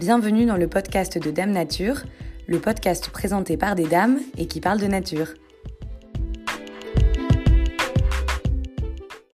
Bienvenue dans le podcast de Dame Nature, le podcast présenté par des dames et qui parle de nature.